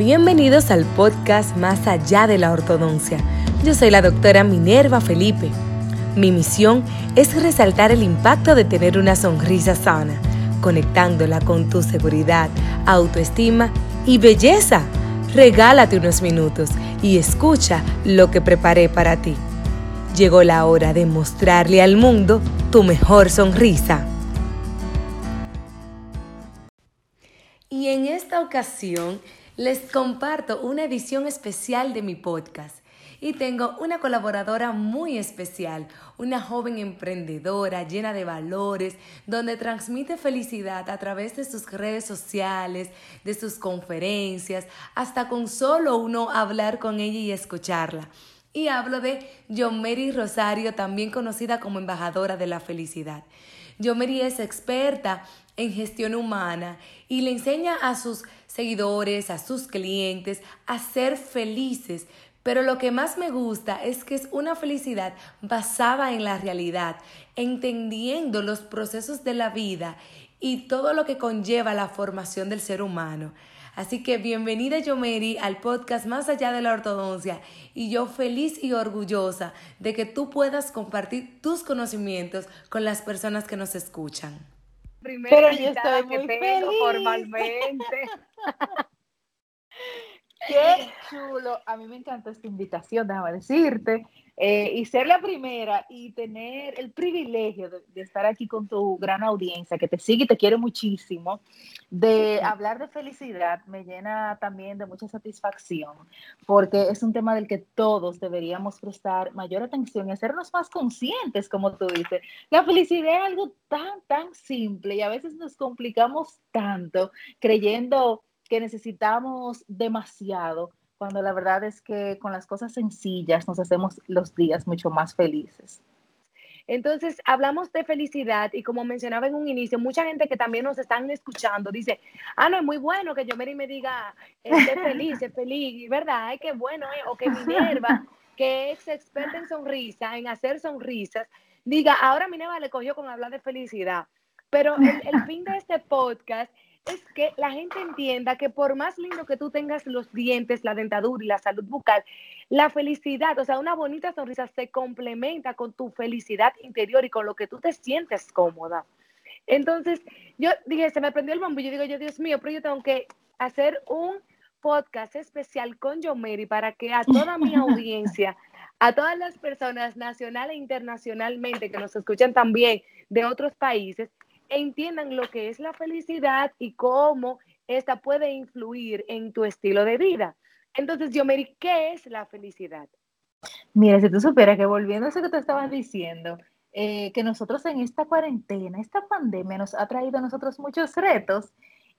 Bienvenidos al podcast Más allá de la ortodoncia. Yo soy la doctora Minerva Felipe. Mi misión es resaltar el impacto de tener una sonrisa sana, conectándola con tu seguridad, autoestima y belleza. Regálate unos minutos y escucha lo que preparé para ti. Llegó la hora de mostrarle al mundo tu mejor sonrisa. Y en esta ocasión les comparto una edición especial de mi podcast. Y tengo una colaboradora muy especial, una joven emprendedora llena de valores, donde transmite felicidad a través de sus redes sociales, de sus conferencias, hasta con solo uno hablar con ella y escucharla. Y hablo de Mary Rosario, también conocida como embajadora de la felicidad. Mary es experta en gestión humana y le enseña a sus seguidores, a sus clientes, a ser felices. Pero lo que más me gusta es que es una felicidad basada en la realidad, entendiendo los procesos de la vida y todo lo que conlleva la formación del ser humano. Así que bienvenida Yomeri al podcast Más allá de la ortodoncia y yo feliz y orgullosa de que tú puedas compartir tus conocimientos con las personas que nos escuchan. Pero yo estoy muy feliz. formalmente. Qué chulo. A mí me encanta esta invitación, déjame decirte. Eh, y ser la primera y tener el privilegio de, estar aquí con tu gran audiencia que te sigue y te quiere muchísimo, de hablar de felicidad me llena también de mucha satisfacción, porque es un tema del que todos deberíamos prestar mayor atención y hacernos más conscientes, como tú dices. La felicidad es algo tan, tan simple y a veces nos complicamos tanto creyendo que necesitamos demasiado cuando la verdad es que con las cosas sencillas nos hacemos los días mucho más felices. Entonces, hablamos de felicidad y como mencionaba en un inicio, mucha gente que también nos están escuchando dice, ah, no, es muy bueno que yo me diga, es feliz, es feliz, ¿verdad? Ay, qué bueno, eh", o que Minerva, que es experta en sonrisa, en hacer sonrisas, diga, ahora Minerva le cogió con hablar de felicidad. Pero el fin de este podcast es que la gente entienda que por más lindo que tú tengas los dientes, la dentadura y la salud bucal, la felicidad, o sea, una bonita sonrisa se complementa con tu felicidad interior y con lo que tú te sientes cómoda. Entonces, yo dije, se me prendió el bombo y yo digo, yo, Dios mío, pero yo tengo que hacer un podcast especial con Yomeri para que a toda mi audiencia, a todas las personas nacional e internacionalmente que nos escuchan también de otros países, entiendan lo que es la felicidad y cómo esta puede influir en tu estilo de vida. Entonces, yo me ¿qué es la felicidad? Mira, si tú supieras que volviendo a eso que te estabas diciendo, eh, que nosotros en esta cuarentena, esta pandemia nos ha traído a nosotros muchos retos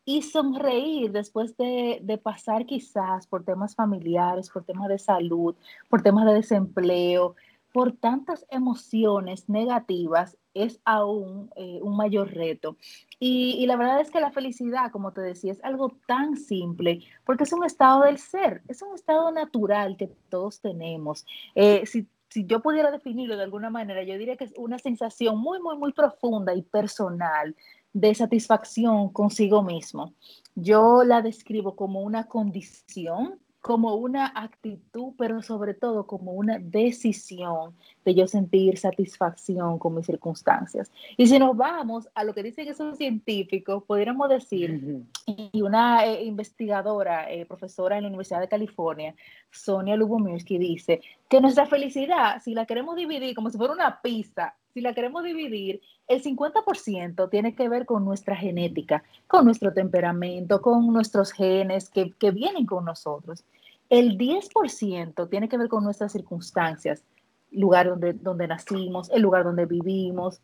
y sonreír después de, de, pasar quizás por temas familiares, por temas de salud, por temas de desempleo, por tantas emociones negativas, es aún eh, un mayor reto. Y, la verdad es que la felicidad, como te decía, es algo tan simple, porque es un estado del ser, es un estado natural que todos tenemos. Eh, si, si yo pudiera definirlo de alguna manera, yo diría que es una sensación muy, muy, muy profunda y personal de satisfacción consigo mismo. Yo la describo como una condición como una actitud, pero sobre todo como una decisión de yo sentir satisfacción con mis circunstancias. Y si nos vamos a lo que dicen esos científicos, podríamos decir, y una eh, investigadora, eh, profesora en la Universidad de California, Sonia Lubomirsky, dice que nuestra felicidad, si la queremos dividir como si fuera una pizza, si la queremos dividir, el 50% tiene que ver con nuestra genética, con nuestro temperamento, con nuestros genes que, que vienen con nosotros. El 10% tiene que ver con nuestras circunstancias, lugar donde, donde nacimos, el lugar donde vivimos,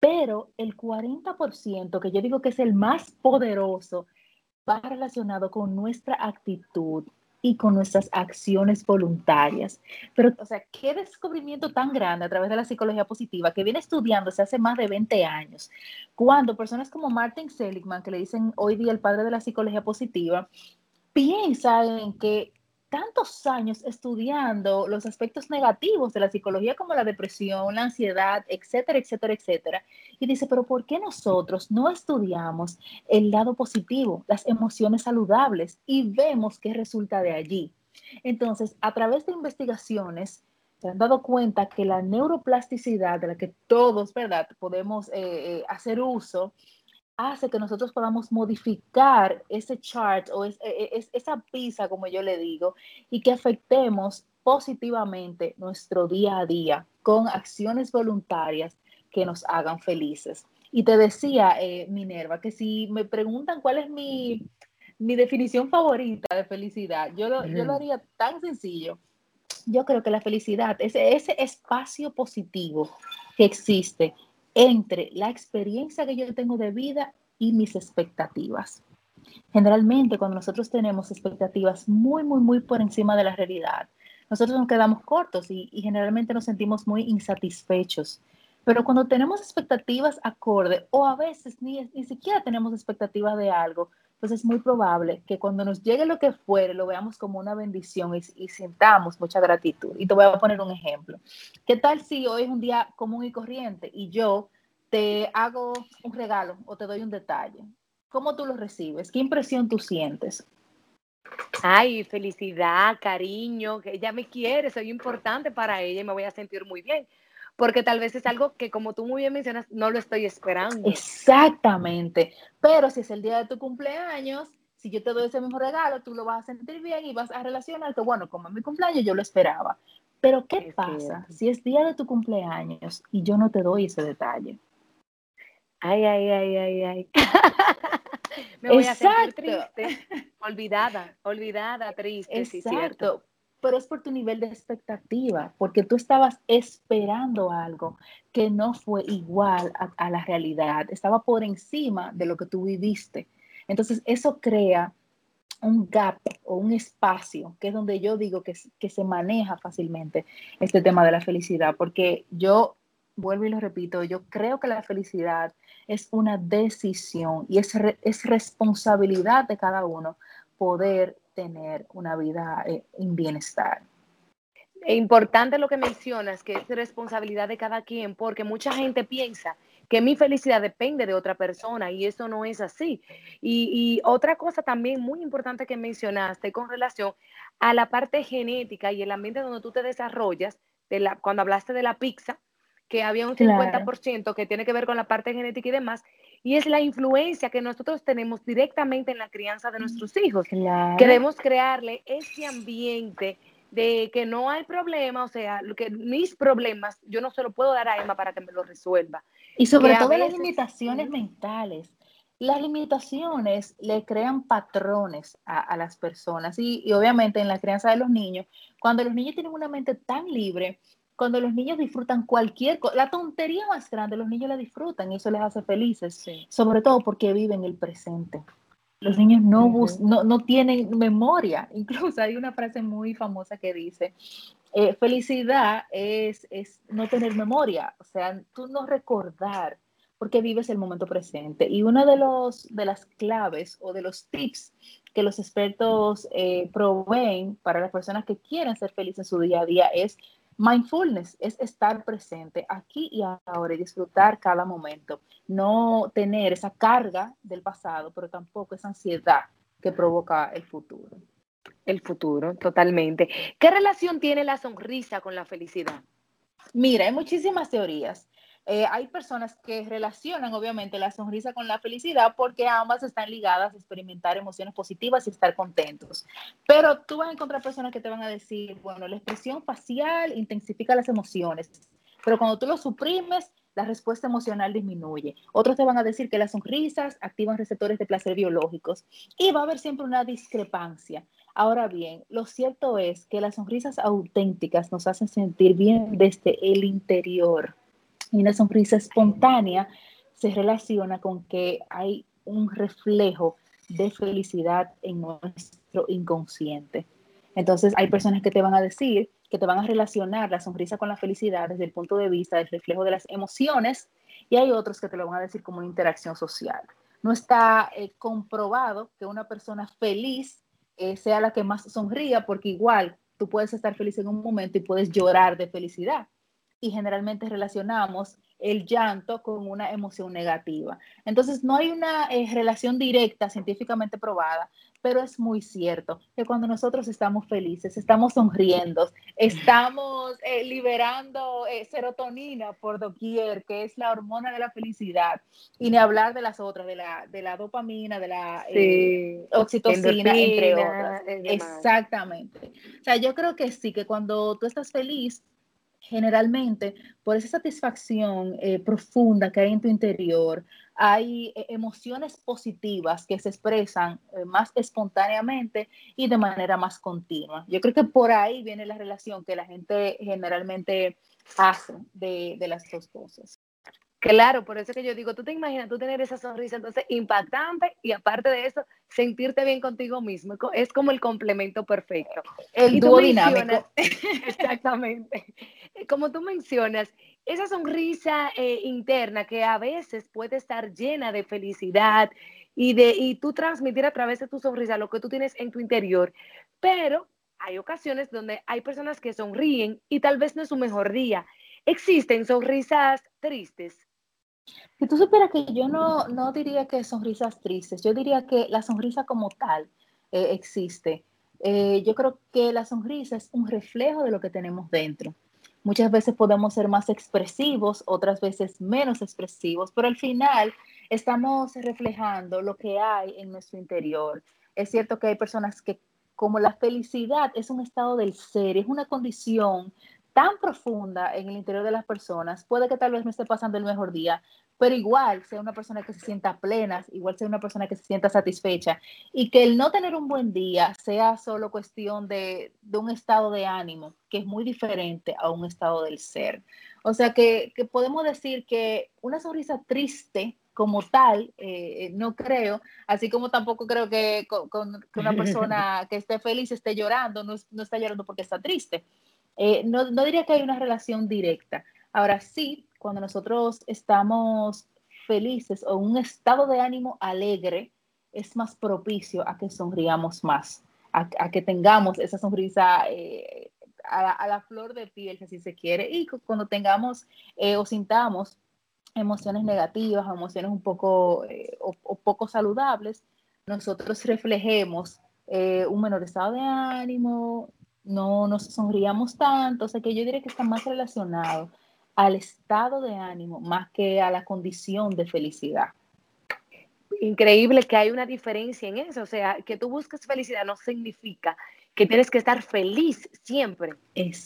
pero el 40%, que yo digo que es el más poderoso, va relacionado con nuestra actitud, y con nuestras acciones voluntarias. Pero, o sea, qué descubrimiento tan grande a través de la psicología positiva que viene estudiándose hace más de 20 años, cuando personas como Martin Seligman, que le dicen hoy día el padre de la psicología positiva, piensan en que tantos años estudiando los aspectos negativos de la psicología como la depresión, la ansiedad, etcétera, etcétera, etcétera. Y dice, pero ¿por qué nosotros no estudiamos el lado positivo, las emociones saludables y vemos qué resulta de allí? Entonces, a través de investigaciones, se han dado cuenta que la neuroplasticidad de la que todos, ¿verdad?, podemos eh, eh, hacer uso, hace que nosotros podamos modificar ese chart o e, e, esa pizza, como yo le digo, y que afectemos positivamente nuestro día a día con acciones voluntarias que nos hagan felices. Y te decía, eh, Minerva, que si me preguntan cuál es mi, definición favorita de felicidad, yo lo, yo lo haría tan sencillo. Yo creo que la felicidad es ese espacio positivo que existe entre la experiencia que yo tengo de vida y mis expectativas. Generalmente cuando nosotros tenemos expectativas muy, muy, muy por encima de la realidad, nosotros nos quedamos cortos y, generalmente nos sentimos muy insatisfechos. Pero cuando tenemos expectativas acorde o a veces ni, ni siquiera tenemos expectativas de algo, pues es muy probable que cuando nos llegue lo que fuere, lo veamos como una bendición y, y, sintamos mucha gratitud. Y te voy a poner un ejemplo. ¿Qué tal si hoy es un día común y corriente y yo te hago un regalo o te doy un detalle? ¿Cómo tú lo recibes? ¿Qué impresión tú sientes? Ay, felicidad, cariño, que ella me quiere, soy importante para ella y me voy a sentir muy bien porque tal vez es algo que como tú muy bien mencionas, no lo estoy esperando. Exactamente, pero si es el día de tu cumpleaños, si yo te doy ese mismo regalo, tú lo vas a sentir bien y vas a relacionarte, bueno, como es mi cumpleaños, yo lo esperaba. Pero ¿qué pasa si es día de tu cumpleaños y yo no te doy ese detalle? Ay, ay, ay, ay, ay. Me voy a sentir triste, olvidada, olvidada, triste, Exacto. sí, cierto pero es por tu nivel de expectativa, porque tú estabas esperando algo que no fue igual a, la realidad, estaba por encima de lo que tú viviste. Entonces, eso crea un gap o un espacio, que es donde yo digo que, que se maneja fácilmente este tema de la felicidad, porque yo vuelvo y lo repito, yo creo que la felicidad es una decisión y es, es responsabilidad de cada uno poder tener una vida eh, en bienestar. Es importante lo que mencionas, que es responsabilidad de cada quien, porque mucha gente piensa que mi felicidad depende de otra persona y eso no es así. Y, otra cosa también muy importante que mencionaste con relación a la parte genética y el ambiente donde tú te desarrollas, de la, cuando hablaste de la pizza, que había un 50% que tiene que ver con la parte genética y demás, y es la influencia que nosotros tenemos directamente en la crianza de nuestros hijos. Queremos crearle ese ambiente de que no hay problema, o sea, que mis problemas yo no se lo puedo dar a Emma para que me lo resuelva. Y sobre todo las limitaciones mentales. Las limitaciones le crean patrones a, las personas y, y, obviamente en la crianza de los niños, cuando los niños tienen una mente tan libre, cuando los niños disfrutan cualquier cosa, la tontería más grande, los niños la disfrutan y eso les hace felices, sobre todo porque viven el presente. Los niños no, no, no, tienen memoria. Incluso hay una frase muy famosa que dice, eh, felicidad es, es no tener memoria, o sea, tú no recordar porque vives el momento presente. Y una de, los, de las claves o de los tips que los expertos eh, proveen para las personas que quieren ser felices en su día a día es Mindfulness es estar presente aquí y ahora y disfrutar cada momento, no tener esa carga del pasado, pero tampoco esa ansiedad que provoca el futuro. El futuro, totalmente. ¿Qué relación tiene la sonrisa con la felicidad? Mira, hay muchísimas teorías. Eh, hay personas que relacionan obviamente la sonrisa con la felicidad porque ambas están ligadas a experimentar emociones positivas y estar contentos. Pero tú vas a encontrar personas que te van a decir, bueno, la expresión facial intensifica las emociones, pero cuando tú lo suprimes, la respuesta emocional disminuye. Otros te van a decir que las sonrisas activan receptores de placer biológicos y va a haber siempre una discrepancia. Ahora bien, lo cierto es que las sonrisas auténticas nos hacen sentir bien desde el interior. Y una sonrisa espontánea se relaciona con que hay un reflejo de felicidad en nuestro inconsciente. Entonces hay personas que te van a decir, que te van a relacionar la sonrisa con la felicidad desde el punto de vista del reflejo de las emociones y hay otros que te lo van a decir como una interacción social. No está eh, comprobado que una persona feliz eh, sea la que más sonría, porque igual tú puedes estar feliz en un momento y puedes llorar de felicidad. Y generalmente relacionamos el llanto con una emoción negativa. Entonces, no hay una eh, relación directa científicamente probada, pero es muy cierto que cuando nosotros estamos felices, estamos sonriendo, estamos eh, liberando eh, serotonina por doquier, que es la hormona de la felicidad, y ni hablar de las otras, de la, de la dopamina, de la oxitocina, entre otras. Exactamente. O sea, yo creo que sí, que cuando tú estás feliz, generalmente por esa satisfacción eh, profunda que hay en tu interior, hay eh, emociones positivas que se expresan eh, más espontáneamente y de manera más continua. Yo creo que por ahí viene la relación que la gente generalmente hace de, de las dos cosas. Claro, por eso que yo digo, tú te imaginas tú tener esa sonrisa entonces impactante y aparte de eso, sentirte bien contigo mismo. Es como el complemento perfecto. El dúo dinámico. Exactamente. Como tú mencionas, esa sonrisa eh, interna que a veces puede estar llena de felicidad y, de, y tú transmitir a través de tu sonrisa lo que tú tienes en tu interior, pero hay ocasiones donde hay personas que sonríen y tal vez no es su mejor día. Existen sonrisas tristes si tú supieras que yo no, no diría que sonrisas tristes, yo diría que la sonrisa como tal eh, existe. Eh, yo creo que la sonrisa es un reflejo de lo que tenemos dentro. Muchas veces podemos ser más expresivos, otras veces menos expresivos, pero al final estamos reflejando lo que hay en nuestro interior. Es cierto que hay personas que como la felicidad es un estado del ser, es una condición tan profunda en el interior de las personas, puede que tal vez no esté pasando el mejor día, pero igual sea una persona que se sienta plena, igual sea una persona que se sienta satisfecha y que el no tener un buen día sea solo cuestión de, un estado de ánimo, que es muy diferente a un estado del ser. O sea que, podemos decir que una sonrisa triste como tal, eh, no creo, así como tampoco creo que, con, una persona que esté feliz esté llorando, no, no está llorando porque está triste. Eh, no, diría que hay una relación directa. Ahora sí, cuando nosotros estamos felices o un estado de ánimo alegre, es más propicio a que sonriamos más, a, que tengamos esa sonrisa eh, a, la flor de piel, si se quiere, y cuando tengamos eh, o sintamos emociones negativas, emociones un poco o, poco saludables, nosotros reflejemos un menor estado de ánimo, no nos sonríamos tanto, o sea que yo diría que está más relacionado al estado de ánimo más que a la condición de felicidad. Increíble que hay una diferencia en eso, o sea, que tú busques felicidad no significa que tienes que estar feliz siempre.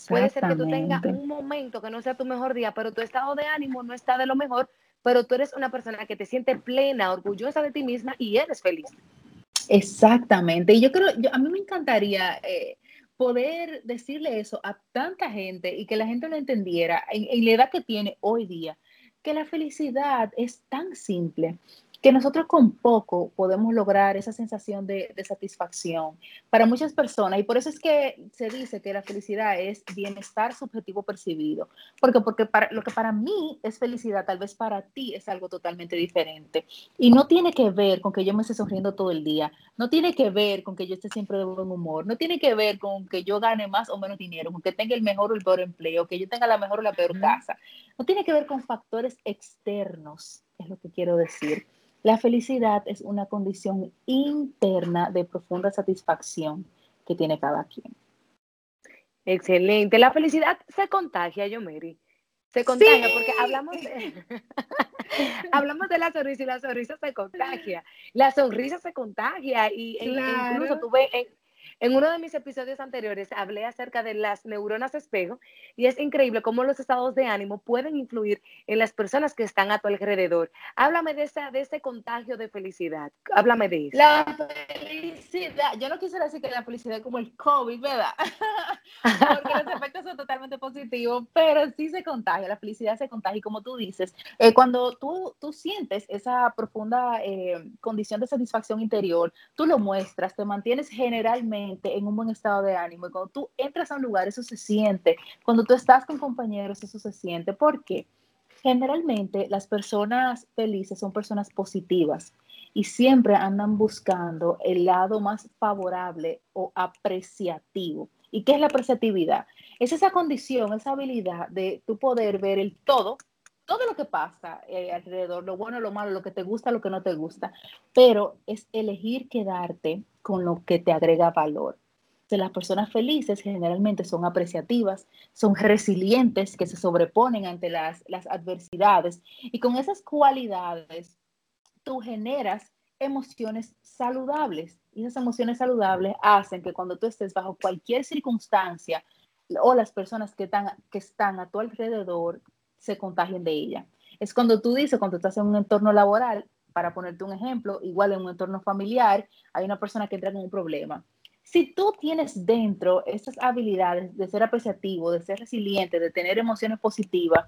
Puede ser que tú tengas un momento que no sea tu mejor día, pero tu estado de ánimo no está de lo mejor, pero tú eres una persona que te siente plena, orgullosa de ti misma y eres feliz. Exactamente. Y yo creo, a mí me encantaría eh, poder decirle eso a tanta gente y que la gente lo entendiera en, la edad que tiene hoy día, que la felicidad es tan simple que nosotros con poco podemos lograr esa sensación de, satisfacción para muchas personas. Y por eso es que se dice que la felicidad es bienestar subjetivo percibido. Porque, porque para, lo que para mí es felicidad, tal vez para ti es algo totalmente diferente. Y no tiene que ver con que yo me esté sonriendo todo el día. No tiene que ver con que yo esté siempre de buen humor. No tiene que ver con que yo gane más o menos dinero, con que tenga el mejor o el peor empleo, que yo tenga la mejor o la peor casa. No tiene que ver con factores externos, es lo que quiero decir. La felicidad es una condición interna de profunda satisfacción que tiene cada quien. Excelente. La felicidad se contagia, yo, Mary. Se contagia porque hablamos de, hablamos de la sonrisa y la sonrisa se contagia. La sonrisa se contagia y e incluso tuve en, en uno de mis episodios anteriores hablé acerca de las neuronas espejo y es increíble cómo los estados de ánimo pueden influir en las personas que están a tu alrededor. Háblame de, esa, de ese contagio de felicidad. Háblame de eso. La felicidad. Yo no quisiera decir que la felicidad es como el COVID, ¿verdad? Porque los efectos son totalmente positivos, pero sí se contagia. La felicidad se contagia. Y como tú dices, eh, cuando tú, tú sientes esa profunda eh, condición de satisfacción interior, tú lo muestras, te mantienes generalmente en un buen estado de ánimo. Y cuando tú entras a un lugar, eso se siente. Cuando tú estás con compañeros, eso se siente. ¿Por qué? Generalmente las personas felices son personas positivas. y siempre andan buscando el lado más favorable o apreciativo. ¿Y qué es la apreciatividad? Es esa condición, esa habilidad de tu poder ver el todo, todo lo que pasa eh, alrededor, lo bueno, lo malo, lo que te gusta, lo que no te gusta, pero es elegir quedarte con lo que te agrega valor. Las personas felices generalmente son apreciativas, son resilientes, que se sobreponen ante las, las adversidades y con esas cualidades tú generas emociones saludables y esas emociones saludables hacen que cuando tú estés bajo cualquier circunstancia o las personas que están, a tu alrededor se contagien de ella. Es cuando tú dices, cuando estás en un entorno laboral, para ponerte un ejemplo, igual en un entorno familiar, hay una persona que entra con un problema. Si tú tienes dentro esas habilidades de ser apreciativo, de ser resiliente, de tener emociones positivas,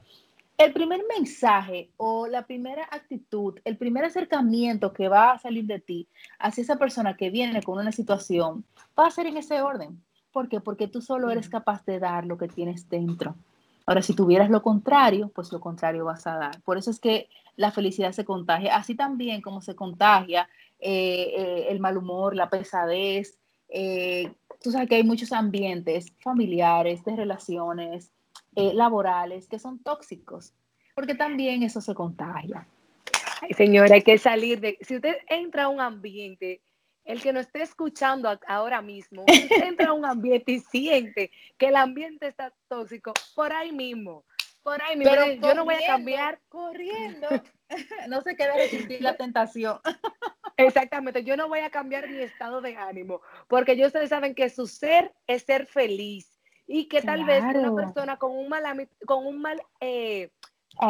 el primer mensaje o la primera actitud, el primer acercamiento que va a salir de ti hacia esa persona que viene con una situación va a ser en ese orden. ¿Por qué? Porque tú solo eres capaz de dar lo que tienes dentro. Ahora, si tuvieras lo contrario, pues lo contrario vas a dar. Por eso es que la felicidad se contagia, así también como se contagia eh, eh, el mal humor, la pesadez. Eh, tú sabes que hay muchos ambientes familiares, de relaciones, eh, laborales que son tóxicos, porque también eso se contagia. Ay, señora, hay que salir de... Si usted entra a un ambiente, el que no esté escuchando ahora mismo, usted entra a un ambiente y siente que el ambiente está tóxico, por ahí mismo, por ahí mismo. Pero yo no voy a cambiar. Corriendo. no se quede resistir la tentación. Exactamente, yo no voy a cambiar mi estado de ánimo, porque ustedes saben que su ser es ser feliz y que tal vez una persona con un mal, con un mal eh,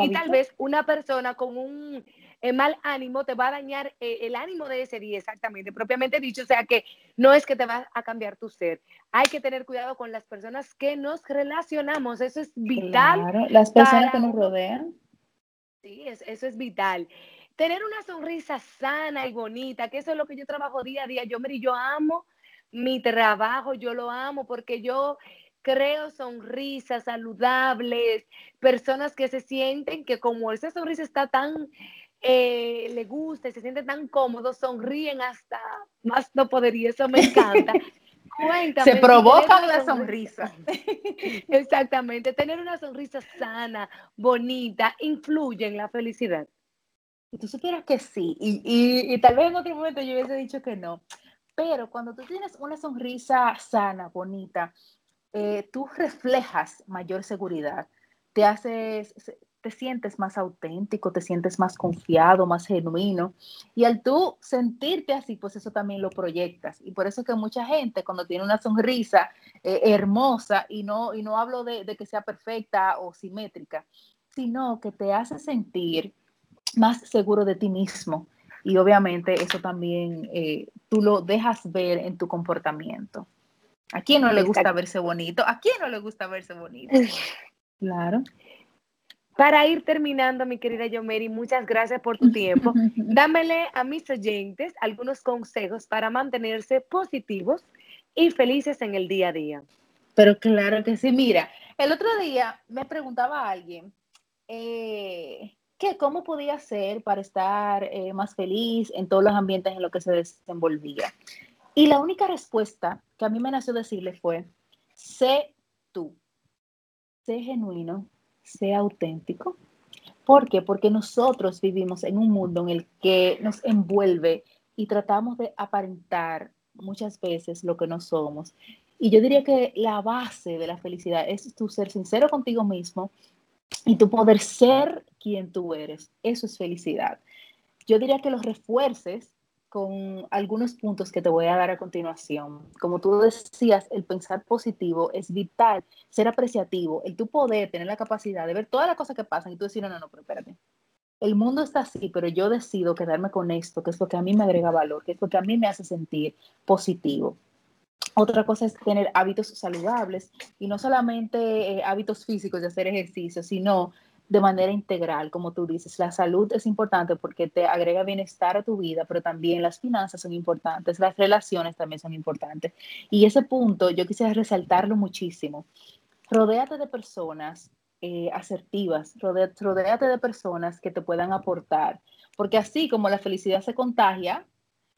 y tal vez una persona con un eh, mal ánimo te va a dañar eh, el ánimo de ese día, exactamente, propiamente dicho, o sea que no es que te va a cambiar tu ser, hay que tener cuidado con las personas que nos relacionamos, eso es vital. las personas que nos rodean. Sí, eso es vital. Tener una sonrisa sana y bonita, que eso es lo que yo trabajo día a día. Yo, Mary, yo amo mi trabajo, yo lo amo porque yo creo sonrisas saludables, personas que se sienten que como esa sonrisa está tan, eh, le gusta y se sienten tan cómodos, sonríen hasta más no poder y eso me encanta. Cuéntame, se provoca la sonrisa. Exactamente, tener una sonrisa sana, bonita, influye en la felicidad. Y tú supieras que sí, y, y, y, tal vez en otro momento yo hubiese dicho que no, pero cuando tú tienes una sonrisa sana, bonita, eh, tú reflejas mayor seguridad, te haces, te sientes más auténtico, te sientes más confiado, más genuino. Y al tú sentirte así, pues eso también lo proyectas. Y por eso es que mucha gente cuando tiene una sonrisa eh, hermosa, y no, y no hablo de, que sea perfecta o simétrica, sino que te hace sentir más seguro de ti mismo. Y obviamente eso también eh, tú lo dejas ver en tu comportamiento. ¿A quién no le gusta verse bonito? ¿A quién no le gusta verse bonito? Claro. Para ir terminando, mi querida Yomeri, muchas gracias por tu tiempo. Dámele a mis oyentes algunos consejos para mantenerse positivos y felices en el día a día. Pero claro que sí. Mira, el otro día me preguntaba a alguien eh, que cómo podía ser para estar eh, más feliz en todos los ambientes en los que se desenvolvía. Y la única respuesta que a mí me nació decirle fue, sé tú, sé genuino, sé auténtico. ¿Por qué? Porque nosotros vivimos en un mundo en el que nos envuelve y tratamos de aparentar muchas veces lo que no somos. Y yo diría que la base de la felicidad es tu ser sincero contigo mismo y tu poder ser quien tú eres. Eso es felicidad. Yo diría que los refuerces con algunos puntos que te voy a dar a continuación. Como tú decías, el pensar positivo es vital, ser apreciativo, el tu poder, tener la capacidad de ver todas las cosas que pasan y tú decir, no, no, no, pero espérate. El mundo está así, pero yo decido quedarme con esto, que es lo que a mí me agrega valor, que es lo que a mí me hace sentir positivo. Otra cosa es tener hábitos saludables y no solamente eh, hábitos físicos de hacer ejercicio, sino de manera integral, como tú dices. La salud es importante porque te agrega bienestar a tu vida, pero también las finanzas son importantes, las relaciones también son importantes. Y ese punto yo quisiera resaltarlo muchísimo. Rodéate de personas eh, asertivas, rodéate de personas que te puedan aportar, porque así como la felicidad se contagia,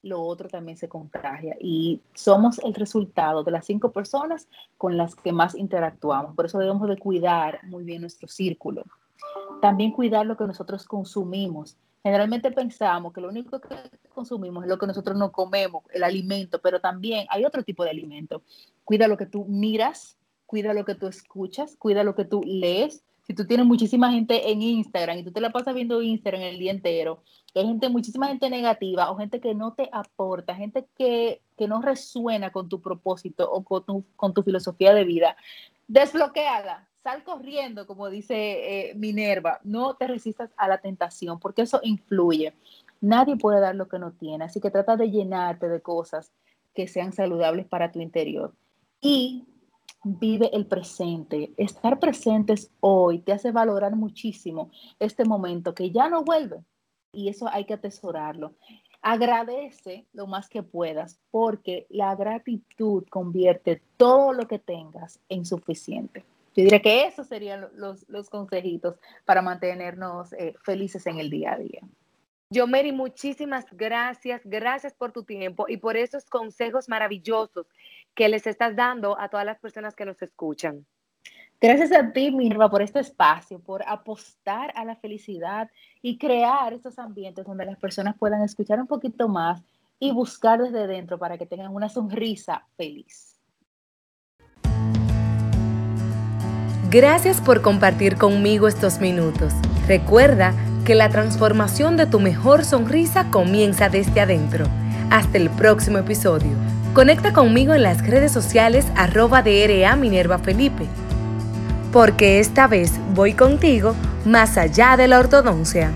lo otro también se contagia y somos el resultado de las cinco personas con las que más interactuamos. Por eso debemos de cuidar muy bien nuestro círculo. También cuidar lo que nosotros consumimos. Generalmente pensamos que lo único que consumimos es lo que nosotros no comemos, el alimento, pero también hay otro tipo de alimento. Cuida lo que tú miras, cuida lo que tú escuchas, cuida lo que tú lees, si tú tienes muchísima gente en Instagram y tú te la pasas viendo Instagram el día entero, hay gente, muchísima gente negativa o gente que no te aporta, gente que, no resuena con tu propósito o con tu, con tu filosofía de vida, desbloqueala, sal corriendo, como dice eh, Minerva, no te resistas a la tentación, porque eso influye. Nadie puede dar lo que no tiene, así que trata de llenarte de cosas que sean saludables para tu interior. Y vive el presente. Estar presentes hoy te hace valorar muchísimo este momento que ya no vuelve y eso hay que atesorarlo. Agradece lo más que puedas porque la gratitud convierte todo lo que tengas en suficiente. Yo diría que esos serían los, consejitos para mantenernos eh, felices en el día a día. Yo, Mary, muchísimas gracias. Gracias por tu tiempo y por esos consejos maravillosos que les estás dando a todas las personas que nos escuchan. Gracias a ti, Mirva, por este espacio, por apostar a la felicidad y crear estos ambientes donde las personas puedan escuchar un poquito más y buscar desde dentro para que tengan una sonrisa feliz. Gracias por compartir conmigo estos minutos. Recuerda que la transformación de tu mejor sonrisa comienza desde adentro. Hasta el próximo episodio. Conecta conmigo en las redes sociales arroba DRA Minerva Felipe. Porque esta vez voy contigo más allá de la ortodoncia.